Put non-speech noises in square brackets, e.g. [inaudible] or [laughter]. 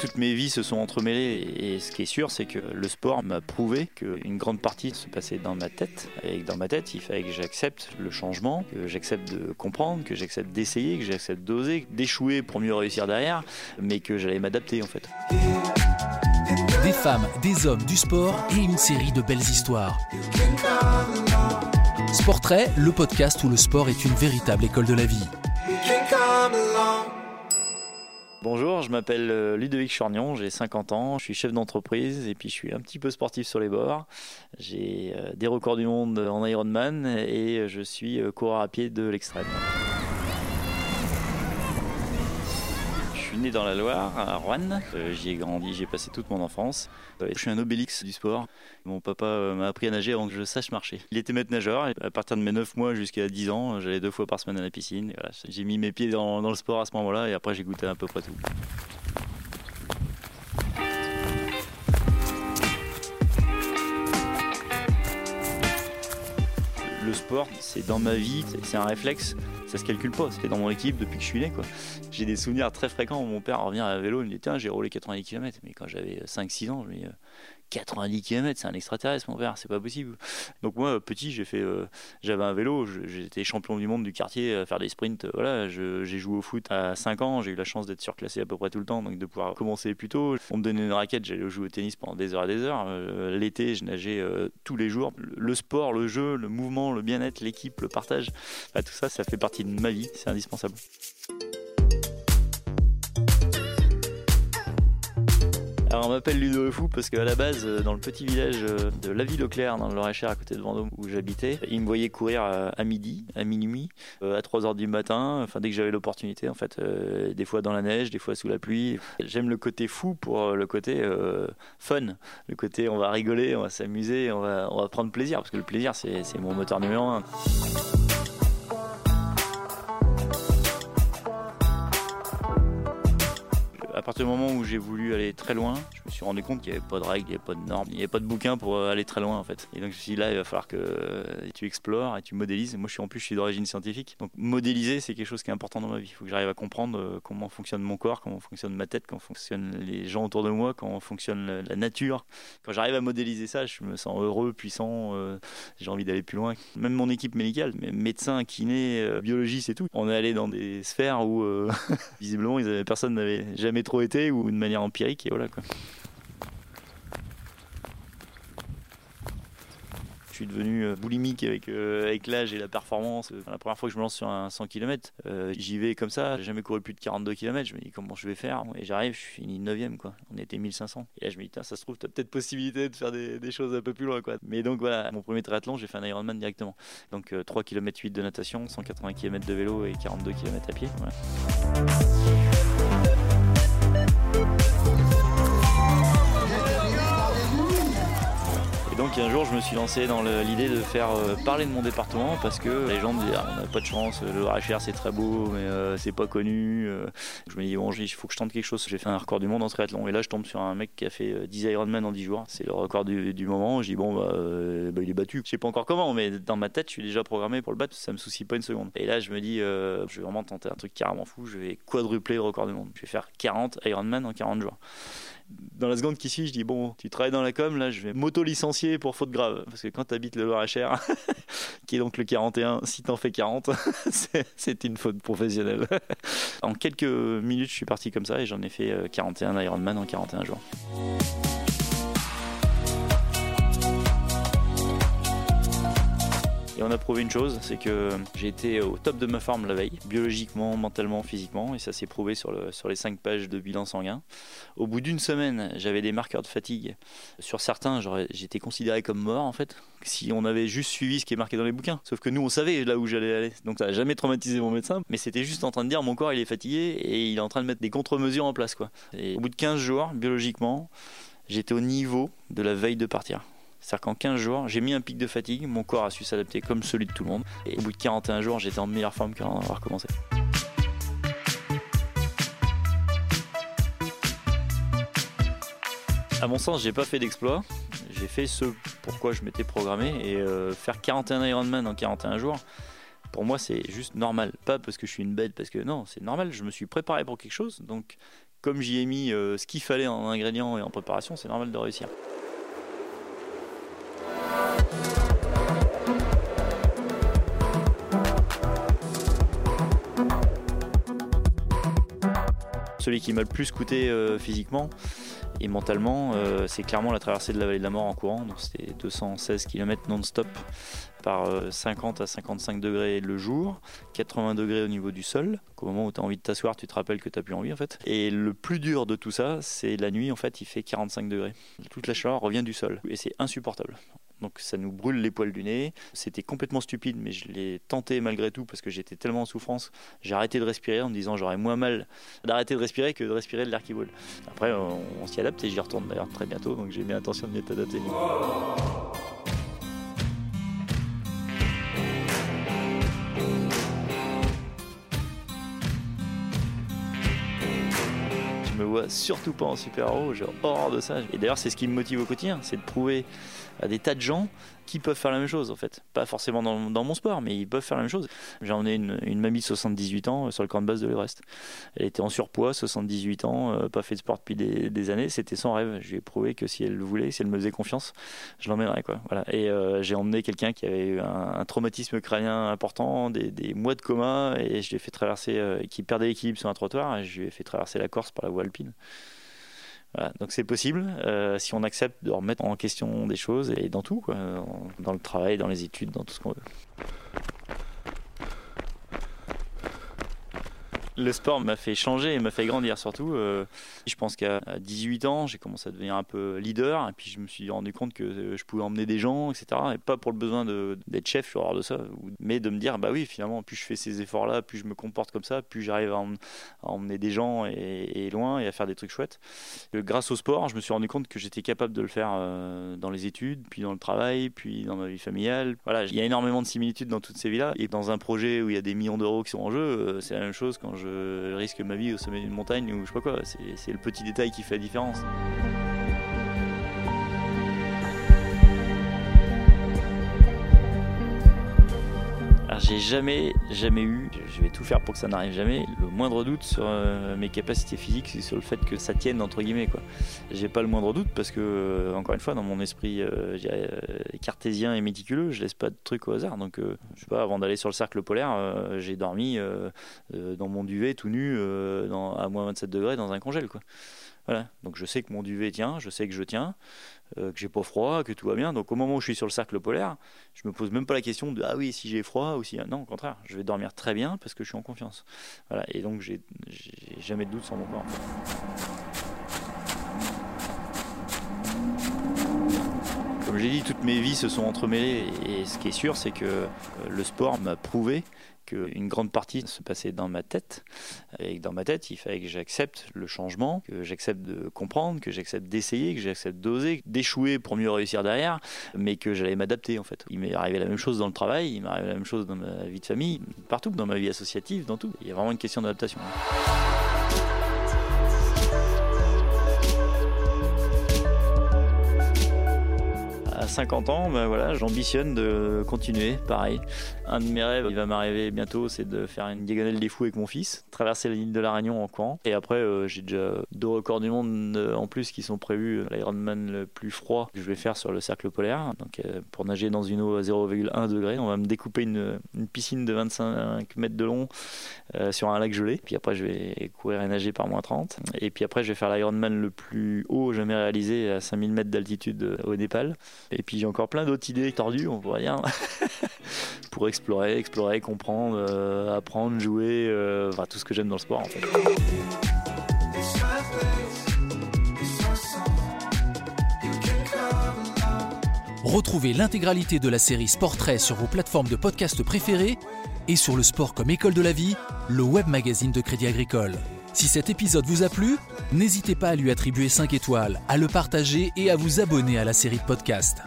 Toutes mes vies se sont entremêlées et ce qui est sûr, c'est que le sport m'a prouvé qu'une grande partie se passait dans ma tête. Et que dans ma tête, il fallait que j'accepte le changement, que j'accepte de comprendre, que j'accepte d'essayer, que j'accepte d'oser, d'échouer pour mieux réussir derrière, mais que j'allais m'adapter en fait. Des femmes, des hommes, du sport et une série de belles histoires. Sportrait, le podcast où le sport est une véritable école de la vie. Bonjour, je m'appelle euh, Ludovic Chornion, j'ai 50 ans, je suis chef d'entreprise et puis je suis un petit peu sportif sur les bords. J'ai euh, des records du monde en Ironman et je suis euh, coureur à pied de l'extrême. Né dans la Loire, à Rouen. Euh, j'y ai grandi, j'y ai passé toute mon enfance. Euh, je suis un obélix du sport. Mon papa euh, m'a appris à nager avant que je sache marcher. Il était maître nageur. À partir de mes 9 mois jusqu'à 10 ans, j'allais deux fois par semaine à la piscine. J'ai mis mes pieds dans le sport à ce moment-là et après j'ai goûté à peu près tout. Sport, c'est dans ma vie, c'est un réflexe, ça se calcule pas, c'était dans mon équipe depuis que je suis né. J'ai des souvenirs très fréquents où mon père revient à vélo, il me dit Tiens, j'ai roulé 90 km. Mais quand j'avais 5-6 ans, je me dis 90 km, c'est un extraterrestre, mon père, c'est pas possible. Donc moi, petit, j'ai fait, euh, j'avais un vélo, j'étais champion du monde du quartier à faire des sprints. Voilà, j'ai joué au foot à 5 ans, j'ai eu la chance d'être surclassé à peu près tout le temps, donc de pouvoir commencer plus tôt. On me donnait une raquette, j'allais jouer au tennis pendant des heures et des heures. Euh, l'été, je nageais euh, tous les jours. Le sport, le jeu, le mouvement, le bien-être, l'équipe, le partage, bah, tout ça, ça fait partie de ma vie, c'est indispensable. Alors on m'appelle Ludo Fou parce qu'à la base, euh, dans le petit village euh, de la ville au Clair, dans le à côté de Vendôme, où j'habitais, il me voyait courir à midi, à minuit, euh, à 3h du matin, enfin dès que j'avais l'opportunité, en fait, des fois dans la neige, des fois sous la pluie. J'aime le côté fou pour le côté fun, le côté on va rigoler, on va s'amuser, on va, on va prendre plaisir, parce que le plaisir c'est mon moteur numéro un. Partir du moment où j'ai voulu aller très loin, me suis rendu compte qu'il n'y avait pas de règles, il n'y avait pas de normes, il n'y avait pas de bouquin pour euh, aller très loin en fait. Et donc je me suis dit là, il va falloir que euh, tu explores et tu modélises. Moi je suis en plus je suis d'origine scientifique, donc modéliser c'est quelque chose qui est important dans ma vie. Il faut que j'arrive à comprendre euh, comment fonctionne mon corps, comment fonctionne ma tête, comment fonctionnent les gens autour de moi, comment fonctionne la nature. Quand j'arrive à modéliser ça, je me sens heureux, puissant, j'ai envie d'aller plus loin. Même mon équipe médicale, médecins, kinés, biologistes et tout, on est allé dans des sphères où [laughs] visiblement personne n'avait jamais trop été ou de manière empirique et voilà quoi. Je suis devenu euh, boulimique avec, euh, avec l'âge et la performance. La première fois que je me lance sur un 100 km, euh, j'y vais comme ça. J'ai jamais couru plus de 42 km. Je me dis comment je vais faire? Et j'arrive, je finis 9ème. Quoi. On était 1500. Et là, je me dis, ça se trouve, tu as peut-être possibilité de faire des, choses un peu plus loin. Quoi. Mais donc voilà, mon premier triathlon, j'ai fait un Ironman directement. Donc 3 km 8 de natation, 180 km de vélo et 42 km à pied. Et donc un jour, je me suis lancé dans l'idée de faire euh, parler de mon département parce que les gens me disaient ah, on n'a pas de chance, le RHR c'est très beau, mais euh, c'est pas connu. Euh. Je me dis bon, il faut que je tente quelque chose. J'ai fait un record du monde en triathlon et là je tombe sur un mec qui a fait 10 Ironman en 10 jours. C'est le record du, moment. Je dis bon bah, bah, il est battu. Je sais pas encore comment, mais dans ma tête je suis déjà programmé pour le battre. Ça me soucie pas une seconde. Et là je me dis je vais vraiment tenter un truc carrément fou. Je vais quadrupler le record du monde. Je vais faire 40 Ironman en 40 jours dans la seconde qui suit, je dis bon, tu travailles dans la com, là, je vais m'auto-licencier pour faute grave. Parce que quand tu habites le Loir-et-Cher, [laughs] qui est donc le 41, si t'en fais 40, [laughs] c'est une faute professionnelle. [laughs] en quelques minutes, je suis parti comme ça et j'en ai fait 41 euh, Ironman en 41 jours. On a prouvé une chose, c'est que j'ai été au top de ma forme la veille, biologiquement, mentalement, physiquement, et ça s'est prouvé sur, le, sur les 5 pages de bilan sanguin. Au bout d'une semaine, j'avais des marqueurs de fatigue. Sur certains, j'étais considéré comme mort en fait, si on avait juste suivi ce qui est marqué dans les bouquins. Sauf que nous, on savait là où j'allais aller. Donc ça n'a jamais traumatisé mon médecin, mais c'était juste en train de dire mon corps il est fatigué et il est en train de mettre des contre-mesures en place. Et au bout de 15 jours, biologiquement, j'étais au niveau de la veille de partir. C'est-à-dire qu'en 15 jours, j'ai mis un pic de fatigue, mon corps a su s'adapter comme celui de tout le monde. Et au bout de 41 jours, j'étais en meilleure forme qu'avant d'avoir commencé. À mon sens, j'ai pas fait d'exploit. J'ai fait ce pourquoi je m'étais programmé et euh, faire 41 Ironman en 41 jours. Pour moi, c'est juste normal. Pas parce que je suis une bête, parce que non, c'est normal. Je me suis préparé pour quelque chose. Donc, comme j'y ai mis ce qu'il fallait en ingrédients et en préparation, c'est normal de réussir. Celui qui m'a le plus coûté euh, physiquement et mentalement, euh, c'est clairement la traversée de la vallée de la mort en courant. Donc c'était 216 km non-stop par 50 euh, à 55 degrés le jour, 80 degrés au niveau du sol. Au moment où tu as envie de t'asseoir, tu te rappelles que tu n'as plus envie en fait. Et le plus dur de tout ça, c'est la nuit en fait, il fait 45 degrés. Toute la chaleur revient du sol et c'est insupportable. Donc ça nous brûle les poils du nez. C'était complètement stupide, mais je l'ai tenté malgré tout parce que j'étais tellement en souffrance. J'ai arrêté de respirer en me disant j'aurais moins mal d'arrêter de respirer que de respirer de l'air qui brûle. Après, on, s'y adapte et j'y retourne d'ailleurs très bientôt, donc j'ai bien intention de m'y adapter. Surtout pas en super-héros, j'ai horreur de ça. Et d'ailleurs, c'est ce qui me motive au quotidien, c'est de prouver à des tas de gens qui peuvent faire la même chose en fait. Pas forcément dans, mon sport, mais ils peuvent faire la même chose. J'ai emmené une, mamie de 78 ans euh, sur le camp de base de l'Everest. Elle était en surpoids, 78 ans, euh, pas fait de sport depuis des, années. C'était son rêve. Je lui ai prouvé que si elle le voulait, si elle me faisait confiance, je l'emmènerais. Quoi. Voilà. Et euh, j'ai emmené quelqu'un qui avait eu un, traumatisme crânien important, des, mois de coma, et je lui ai fait traverser, qui perdait l'équilibre sur un trottoir, et je lui ai fait traverser la Corse par la voie alpine donc c'est possible euh, si on accepte de remettre en question des choses et dans tout, dans le travail, dans les études, dans tout ce qu'on veut. Le sport m'a fait changer et m'a fait grandir surtout. Euh, je pense qu'à 18 ans, j'ai commencé à devenir un peu leader et puis je me suis rendu compte que euh, je pouvais emmener des gens, etc. Et pas pour le besoin d'être chef, je de ça, mais de me dire, bah oui, finalement, plus je fais ces efforts-là, plus je me comporte comme ça, plus j'arrive à, emmener des gens et, loin et à faire des trucs chouettes. grâce au sport, je me suis rendu compte que j'étais capable de le faire euh, dans les études, puis dans le travail, puis dans ma vie familiale. Voilà, il y a énormément de similitudes dans toutes ces vies-là. Et dans un projet où il y a des millions d'euros qui sont en jeu, c'est la même chose quand je je risque ma vie au sommet d'une montagne ou je sais pas quoi. C'est le petit détail qui fait la différence. J'ai jamais, jamais eu, je vais tout faire pour que ça n'arrive jamais, le moindre doute sur euh, mes capacités physiques, sur le fait que ça tienne entre guillemets. J'ai pas le moindre doute parce que euh, encore une fois dans mon esprit euh, cartésien et méticuleux, je laisse pas de trucs au hasard. Donc je sais pas, avant d'aller sur le cercle polaire, j'ai dormi dans mon duvet tout nu à moins 27 degrés dans un congèle. Voilà. Donc je sais que mon duvet tient, je sais que je tiens, euh, que j'ai pas froid, que tout va bien. Donc au moment où je suis sur le cercle polaire, je me pose même pas la question de ah oui si j'ai froid ou si non au contraire, je vais dormir très bien parce que je suis en confiance. Voilà. Et donc j'ai jamais de doute sur mon corps. Comme j'ai dit, toutes mes vies se sont entremêlées et ce qui est sûr, c'est que euh, le sport m'a prouvé qu'une grande partie se passait dans ma tête. Et dans ma tête, il fallait que j'accepte le changement, que j'accepte de comprendre, que j'accepte d'essayer, que j'accepte d'oser, d'échouer pour mieux réussir derrière, mais que j'allais m'adapter en fait. Il m'est arrivé la même chose dans le travail, il m'est arrivé la même chose dans ma vie de famille, partout, dans ma vie associative, dans tout. Il y a vraiment une question d'adaptation. À 50 ans, ben voilà, j'ambitionne de continuer, pareil. Un de mes rêves, il va m'arriver bientôt, c'est de faire une diagonale des fous avec mon fils, traverser la ligne de la Réunion en courant. Et après, euh, j'ai déjà deux records du monde euh, en plus qui sont prévus. L'Ironman le plus froid que je vais faire sur le cercle polaire. Donc, euh, pour nager dans une eau à 0,1 degré, on va me découper une, piscine de 25 mètres de long sur un lac gelé. Puis après, je vais courir et nager par moins 30. Et puis après, je vais faire l'Ironman le plus haut jamais réalisé à 5000 mètres d'altitude au Népal. Et puis j'ai encore plein d'autres idées tordues, on pourrait dire, [laughs] pour explorer, explorer, comprendre, euh, apprendre, jouer, euh, enfin tout ce que j'aime dans le sport en fait. Retrouvez l'intégralité de la série Sportrait sur vos plateformes de podcast préférées et sur le sport comme école de la vie, le web magazine de Crédit Agricole. Si cet épisode vous a plu, n'hésitez pas à lui attribuer 5 étoiles, à le partager et à vous abonner à la série de podcasts.